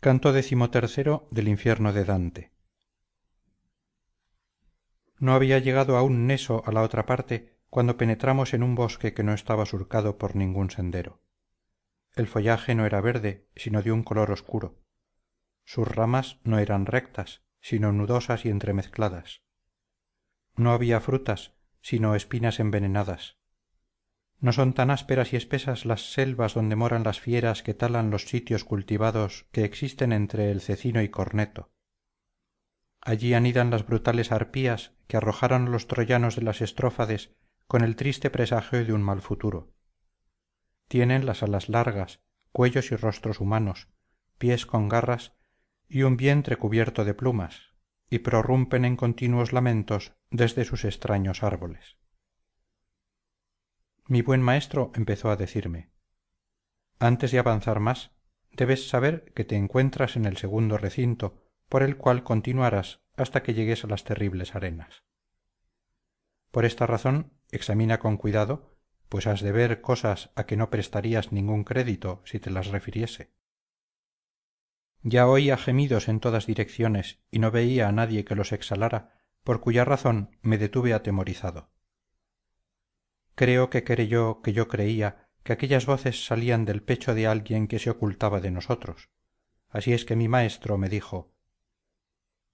canto del infierno de dante. No había llegado aún neso a la otra parte cuando penetramos en un bosque que no estaba surcado por ningún sendero. El follaje no era verde sino de un color obscuro sus ramas no eran rectas sino nudosas y entremezcladas. No había frutas sino espinas envenenadas no son tan ásperas y espesas las selvas donde moran las fieras que talan los sitios cultivados que existen entre el cecino y corneto allí anidan las brutales arpías que arrojaron a los troyanos de las estrófades con el triste presagio de un mal futuro. Tienen las alas largas cuellos y rostros humanos pies con garras y un vientre cubierto de plumas y prorrumpen en continuos lamentos desde sus extraños árboles mi buen maestro empezó a decirme antes de avanzar más debes saber que te encuentras en el segundo recinto por el cual continuarás hasta que llegues a las terribles arenas. Por esta razón examina con cuidado pues has de ver cosas a que no prestarías ningún crédito si te las refiriese. Ya oía gemidos en todas direcciones y no veía a nadie que los exhalara por cuya razón me detuve atemorizado creo que creyó que yo creía que aquellas voces salían del pecho de alguien que se ocultaba de nosotros. Así es que mi maestro me dijo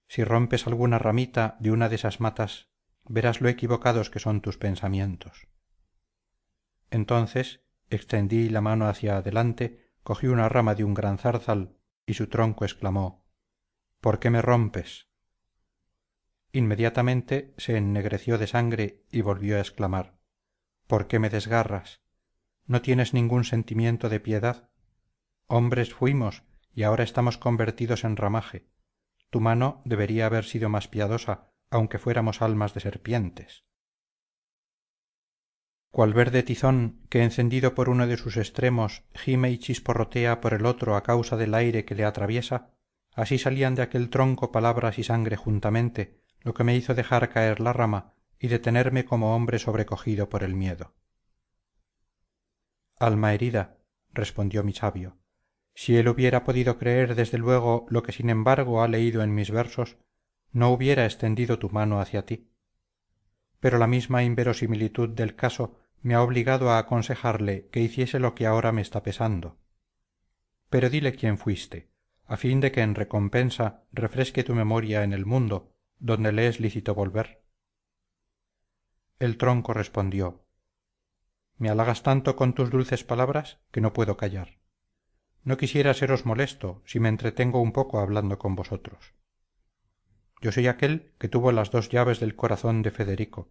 si rompes alguna ramita de una de esas matas verás lo equivocados que son tus pensamientos. Entonces extendí la mano hacia adelante cogí una rama de un gran zarzal y su tronco exclamó por qué me rompes inmediatamente se ennegreció de sangre y volvió a exclamar por qué me desgarras no tienes ningún sentimiento de piedad hombres fuimos y ahora estamos convertidos en ramaje. Tu mano debería haber sido más piadosa aunque fuéramos almas de serpientes. Cual verde tizón que encendido por uno de sus extremos gime y chisporrotea por el otro a causa del aire que le atraviesa así salían de aquel tronco palabras y sangre juntamente lo que me hizo dejar caer la rama y detenerme como hombre sobrecogido por el miedo. Alma herida respondió mi sabio si él hubiera podido creer desde luego lo que sin embargo ha leído en mis versos no hubiera extendido tu mano hacia ti. Pero la misma inverosimilitud del caso me ha obligado a aconsejarle que hiciese lo que ahora me está pesando. Pero dile quién fuiste a fin de que en recompensa refresque tu memoria en el mundo donde le es lícito volver el tronco respondió me halagas tanto con tus dulces palabras que no puedo callar. No quisiera seros molesto si me entretengo un poco hablando con vosotros. Yo soy aquel que tuvo las dos llaves del corazón de federico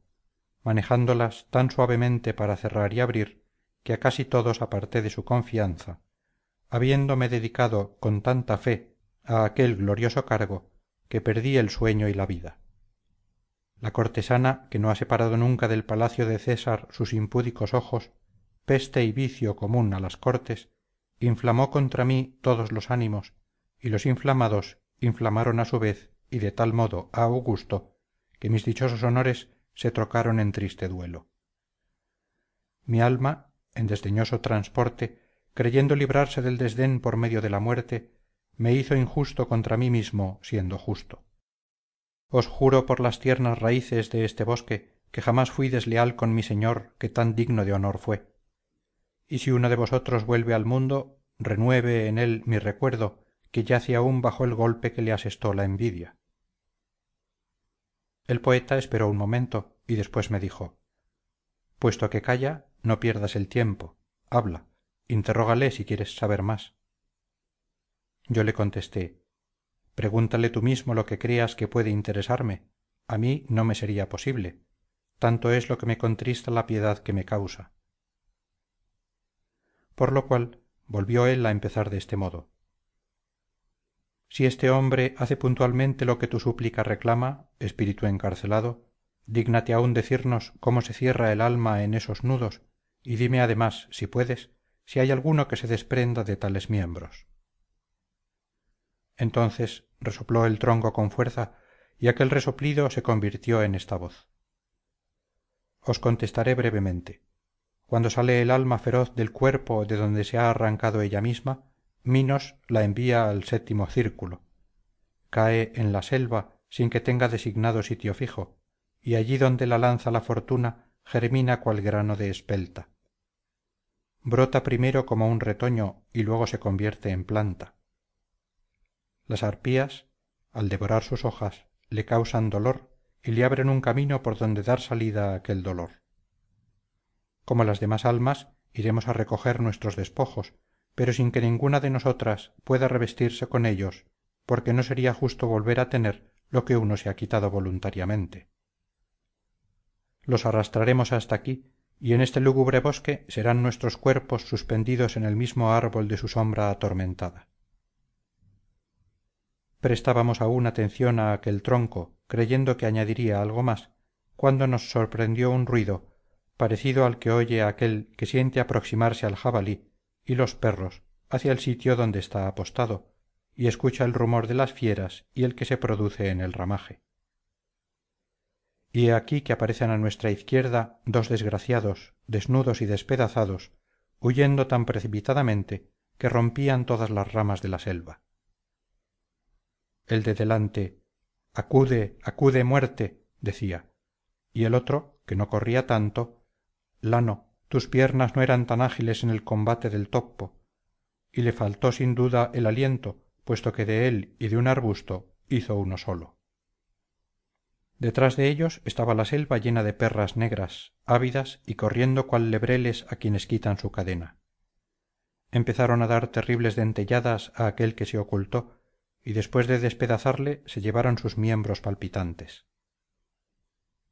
manejándolas tan suavemente para cerrar y abrir que a casi todos aparté de su confianza habiéndome dedicado con tanta fe a aquel glorioso cargo que perdí el sueño y la vida la cortesana que no ha separado nunca del palacio de césar sus impúdicos ojos peste y vicio común a las cortes inflamó contra mí todos los ánimos y los inflamados inflamaron a su vez y de tal modo a augusto que mis dichosos honores se trocaron en triste duelo. Mi alma en desdeñoso transporte creyendo librarse del desdén por medio de la muerte me hizo injusto contra mí mismo siendo justo os juro por las tiernas raíces de este bosque que jamás fui desleal con mi señor que tan digno de honor fue. Y si uno de vosotros vuelve al mundo renueve en él mi recuerdo que yace aún bajo el golpe que le asestó la envidia. El poeta esperó un momento y después me dijo puesto que calla no pierdas el tiempo. Habla. Interrógale si quieres saber más yo le contesté pregúntale tú mismo lo que creas que puede interesarme. A mí no me sería posible. Tanto es lo que me contrista la piedad que me causa. Por lo cual volvió él a empezar de este modo. Si este hombre hace puntualmente lo que tu súplica reclama espíritu encarcelado dígnate aún decirnos cómo se cierra el alma en esos nudos y dime además si puedes si hay alguno que se desprenda de tales miembros entonces resopló el tronco con fuerza y aquel resoplido se convirtió en esta voz. Os contestaré brevemente. Cuando sale el alma feroz del cuerpo de donde se ha arrancado ella misma minos la envía al séptimo círculo. Cae en la selva sin que tenga designado sitio fijo y allí donde la lanza la fortuna germina cual grano de espelta. Brota primero como un retoño y luego se convierte en planta las arpías al devorar sus hojas le causan dolor y le abren un camino por donde dar salida a aquel dolor. Como las demás almas iremos a recoger nuestros despojos pero sin que ninguna de nosotras pueda revestirse con ellos porque no sería justo volver a tener lo que uno se ha quitado voluntariamente. Los arrastraremos hasta aquí y en este lúgubre bosque serán nuestros cuerpos suspendidos en el mismo árbol de su sombra atormentada prestábamos aún atención a aquel tronco creyendo que añadiría algo más cuando nos sorprendió un ruido parecido al que oye aquel que siente aproximarse al jabalí y los perros hacia el sitio donde está apostado y escucha el rumor de las fieras y el que se produce en el ramaje. Y he aquí que aparecen a nuestra izquierda dos desgraciados desnudos y despedazados huyendo tan precipitadamente que rompían todas las ramas de la selva el de delante acude acude muerte decía. Y el otro que no corría tanto lano tus piernas no eran tan ágiles en el combate del topo. Y le faltó sin duda el aliento puesto que de él y de un arbusto hizo uno solo. Detrás de ellos estaba la selva llena de perras negras ávidas y corriendo cual lebreles a quienes quitan su cadena. Empezaron a dar terribles dentelladas a aquel que se ocultó y después de despedazarle se llevaron sus miembros palpitantes.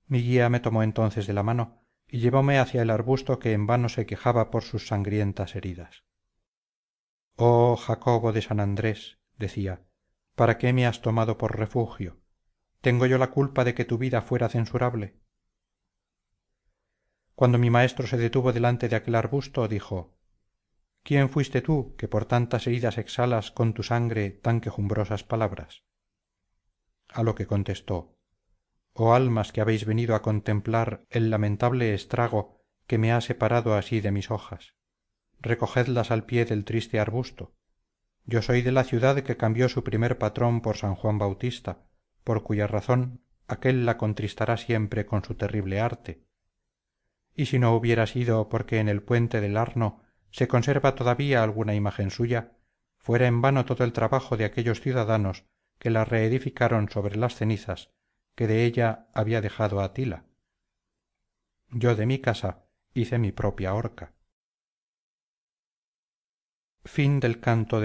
Mi guía me tomó entonces de la mano y llevóme hacia el arbusto que en vano se quejaba por sus sangrientas heridas. Oh jacobo de san andrés decía para qué me has tomado por refugio tengo yo la culpa de que tu vida fuera censurable cuando mi maestro se detuvo delante de aquel arbusto dijo quién fuiste tú que por tantas heridas exhalas con tu sangre tan quejumbrosas palabras a lo que contestó oh almas que habéis venido a contemplar el lamentable estrago que me ha separado así de mis hojas recogedlas al pie del triste arbusto. Yo soy de la ciudad que cambió su primer patrón por san juan bautista por cuya razón aquél la contristará siempre con su terrible arte. Y si no hubiera sido porque en el puente del arno se conserva todavía alguna imagen suya fuera en vano todo el trabajo de aquellos ciudadanos que la reedificaron sobre las cenizas que de ella había dejado atila. Yo de mi casa hice mi propia horca. Canto